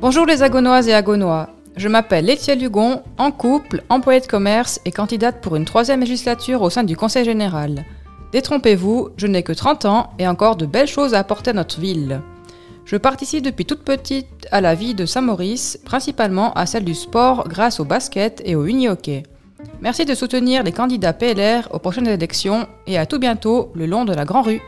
Bonjour les agonoises et agonois. Je m'appelle Étienne Lugon, en couple, employée de commerce et candidate pour une troisième législature au sein du Conseil général. Détrompez-vous, je n'ai que 30 ans et encore de belles choses à apporter à notre ville. Je participe depuis toute petite à la vie de Saint-Maurice, principalement à celle du sport grâce au basket et au uni-hockey. Merci de soutenir les candidats PLR aux prochaines élections et à tout bientôt le long de la Grand Rue.